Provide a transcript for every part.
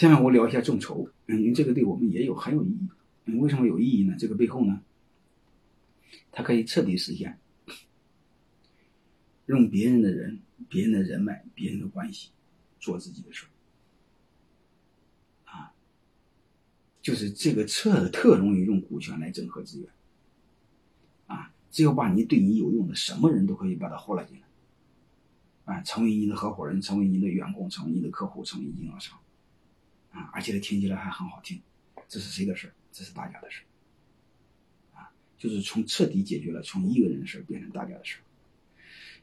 下面我聊一下众筹，嗯，因为这个对我们也有很有意义。嗯，为什么有意义呢？这个背后呢，它可以彻底实现用别人的人、别人的人脉、别人的关系做自己的事儿。啊，就是这个特特容易用股权来整合资源。啊，只要把你对你有用的什么人都可以把他呼拉进来。啊，成为你的合伙人，成为你的员工，成为你的客户，成为经销商。啊，而且听起来还很好听。这是谁的事儿？这是大家的事儿。啊，就是从彻底解决了从一个人的事变成大家的事。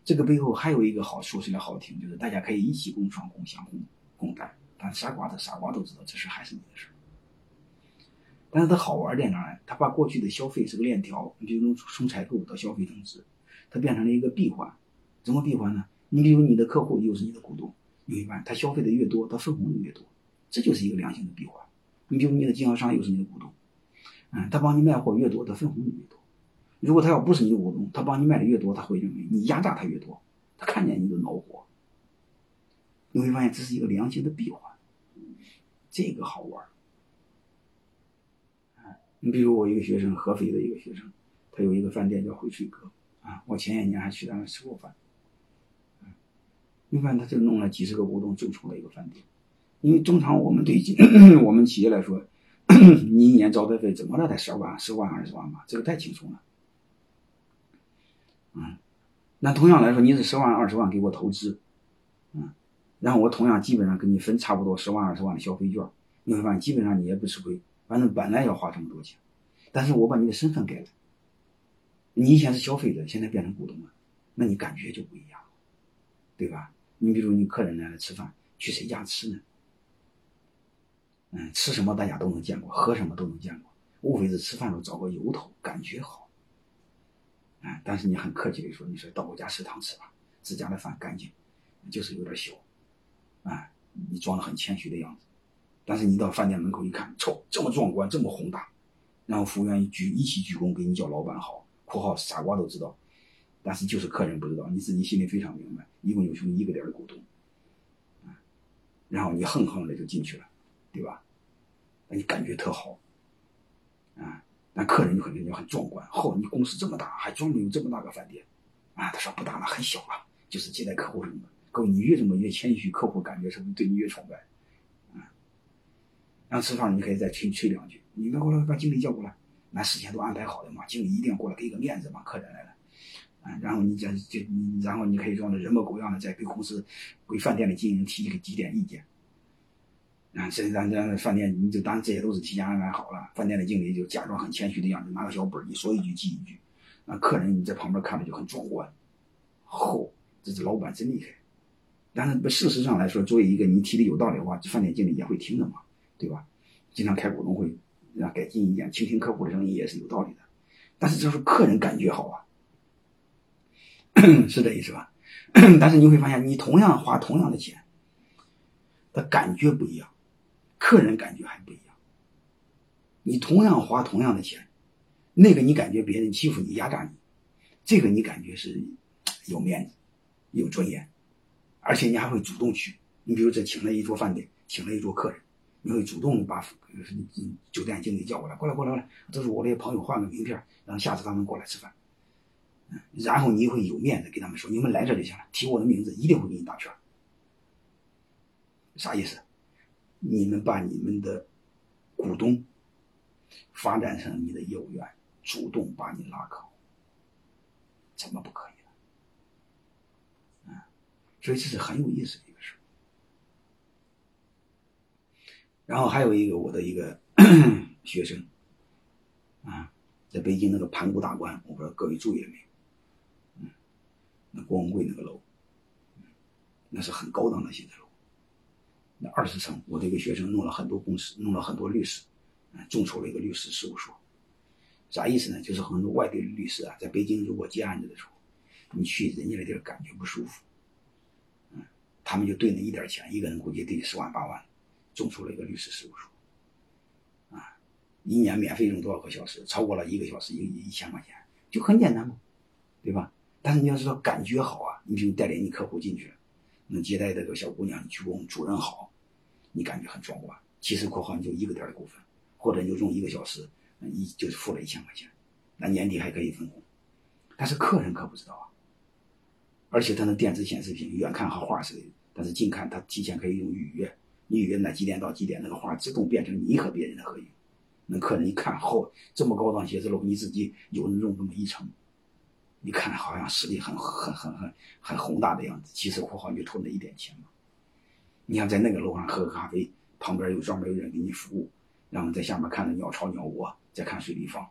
这个背后还有一个好说起来好听，就是大家可以一起共创、共享、共共担。但傻瓜的傻瓜都知道，这事还是你的事。但是它好玩在哪呢？它把过去的消费是个链条，你比如从采购到消费增值，它变成了一个闭环。怎么闭环呢？你比如你的客户又是你的股东，你会发现他消费的越多，他分红就越多，这就是一个良性的闭环。你比如你的经销商又是你的股东，嗯，他帮你卖货越多，他分红就越多。如果他要不是你的股东，他帮你卖的越多，他会认为你压榨他越多，他看见你就恼火。你会发现这是一个良性的闭环，这个好玩。你比如我一个学生，合肥的一个学生，他有一个饭店叫翡翠阁，啊，我前些年还去他那吃过饭。你看，他就弄了几十个股东，就出了一个饭店。因为正常我们对 我们企业来说，你一年招待费怎么了？得十万、十万、二十万吧，这个太轻松了。嗯，那同样来说，你是十万、二十万给我投资，嗯，然后我同样基本上跟你分差不多十万、二十万的消费券，你会发现基本上你也不吃亏。反正本来要花这么多钱，但是我把你的身份改了，你以前是消费者，现在变成股东了，那你感觉就不一样，对吧？你比如你客人来了吃饭，去谁家吃呢？嗯，吃什么大家都能见过，喝什么都能见过，无非是吃饭时候找个由头，感觉好。哎，但是你很客气的说，你说到我家食堂吃吧，自家的饭干净，就是有点小，哎，你装的很谦虚的样子。但是你到饭店门口一看，操，这么壮观，这么宏大，然后服务员一鞠一起鞠躬给你叫老板好（括号傻瓜都知道）。但是就是客人不知道，你自己心里非常明白，一共有就一个点的股东，啊，然后你横横的就进去了，对吧？那你感觉特好，啊，那客人就肯定就很壮观。嚯，你公司这么大，还专门有这么大个饭店，啊，他说不大了，很小了，就是接待客户什么的。各位，你越这么越谦虚，客户感觉是不是对你越崇拜？啊，然后吃饭你可以再吹吹两句，你别过来把经理叫过来，那事先都安排好的嘛，经理一定要过来给个面子嘛，客人来了。啊然后你讲就你，然后你可以装的人模狗样的，再给公司、给饭店的经营提一个几点意见。啊，这咱咱饭店你就当这些都是提前安排好了。饭店的经理就假装很谦虚的样子，拿个小本儿你说一句记一句。那客人你在旁边看着就很壮观。嚯，这是老板真厉害。但是事实上来说，作为一个你提的有道理的话，这饭店经理也会听的嘛，对吧？经常开股东会，让改进意见，倾听客户的声音也是有道理的。但是就是客人感觉好啊。是这意思吧？但是你会发现，你同样花同样的钱，他感觉不一样，客人感觉还不一样。你同样花同样的钱，那个你感觉别人欺负你、压榨你，这个你感觉是有面子、有尊严，而且你还会主动去。你比如这请了一桌饭店，请了一桌客人，你会主动把酒店经理叫过来，过来，过来，过来，这是我的朋友，换个名片，让下次他们过来吃饭。然后你会有面子跟他们说：“你们来这就行了，提我的名字，一定会给你打圈。”啥意思？你们把你们的股东发展成你的业务员，主动把你拉客户，怎么不可以呢？啊，所以这是很有意思的一个事然后还有一个我的一个 学生，啊，在北京那个盘古大观，我不知道各位注意了没有？那郭文贵那个楼，那是很高档的写字楼。那二十层，我这个学生弄了很多公司，弄了很多律师，嗯，众筹了一个律师事务所。啥意思呢？就是很多外地的律师啊，在北京如果接案子的时候，你去人家那地儿感觉不舒服，嗯，他们就对那一点钱，一个人估计得十万八万，众筹了一个律师事务所，啊，一年免费用多少个小时？超过了一个小时，一一千块钱，就很简单嘛，对吧？但是你要知道感觉好啊，你比如带领你客户进去了，能接待这个小姑娘，你鞠躬，主任好，你感觉很壮观，其实括号你就一个点的股份，或者你就用一个小时，一就是付了一千块钱，那年底还可以分红。但是客人可不知道啊，而且他那电子显示屏远看和画似的，但是近看他提前可以用预约，你预约那几点到几点，那个画自动变成你和别人的合影。那客人一看，后这么高档写字楼，你自己有人用这么一层，你看好像实力很很很很很宏大的样子，其实括号就图那一点钱嘛。你想在那个楼上喝个咖啡，旁边有专门有人给你服务，然后在下面看着鸟巢鸟窝，再看水立方，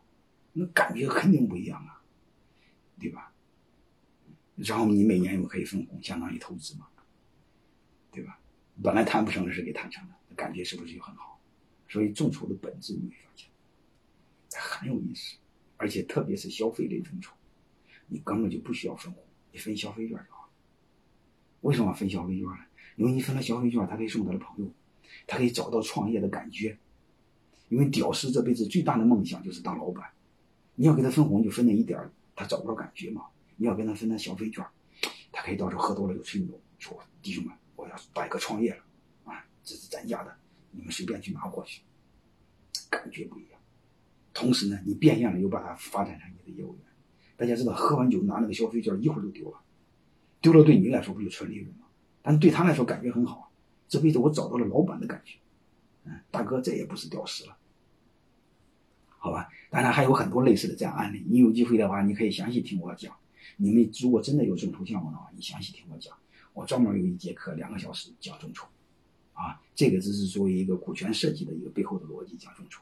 那感觉肯定不一样啊，对吧？然后你每年又可以分红，相当于投资嘛，对吧？本来谈不成的事给谈成了，感觉是不是就很好？所以众筹的本质你会发现很有意思，而且特别是消费类众筹，你根本就不需要分红，你分消费券就好。为什么分消费券呢？因为你分了消费券，他可以送他的朋友，他可以找到创业的感觉。因为屌丝这辈子最大的梦想就是当老板，你要给他分红就分那一点儿，他找不着感觉嘛。你要跟他分那消费券，他可以到时候喝多了就吹牛，说弟兄们，我要办一个创业了，啊，这是咱家的，你们随便去拿过去，感觉不一样。同时呢，你变现了又把它发展成你的业务员。大家知道，喝完酒拿那个消费券一会儿就丢了，丢了对你来说不就纯利润吗？但对他来说感觉很好，这辈子我找到了老板的感觉，嗯，大哥再也不是屌丝了，好吧？当然还有很多类似的这样案例，你有机会的话，你可以详细听我讲。你们如果真的有众筹项目的话，你详细听我讲，我专门有一节课两个小时讲众筹，啊，这个只是作为一个股权设计的一个背后的逻辑讲众筹。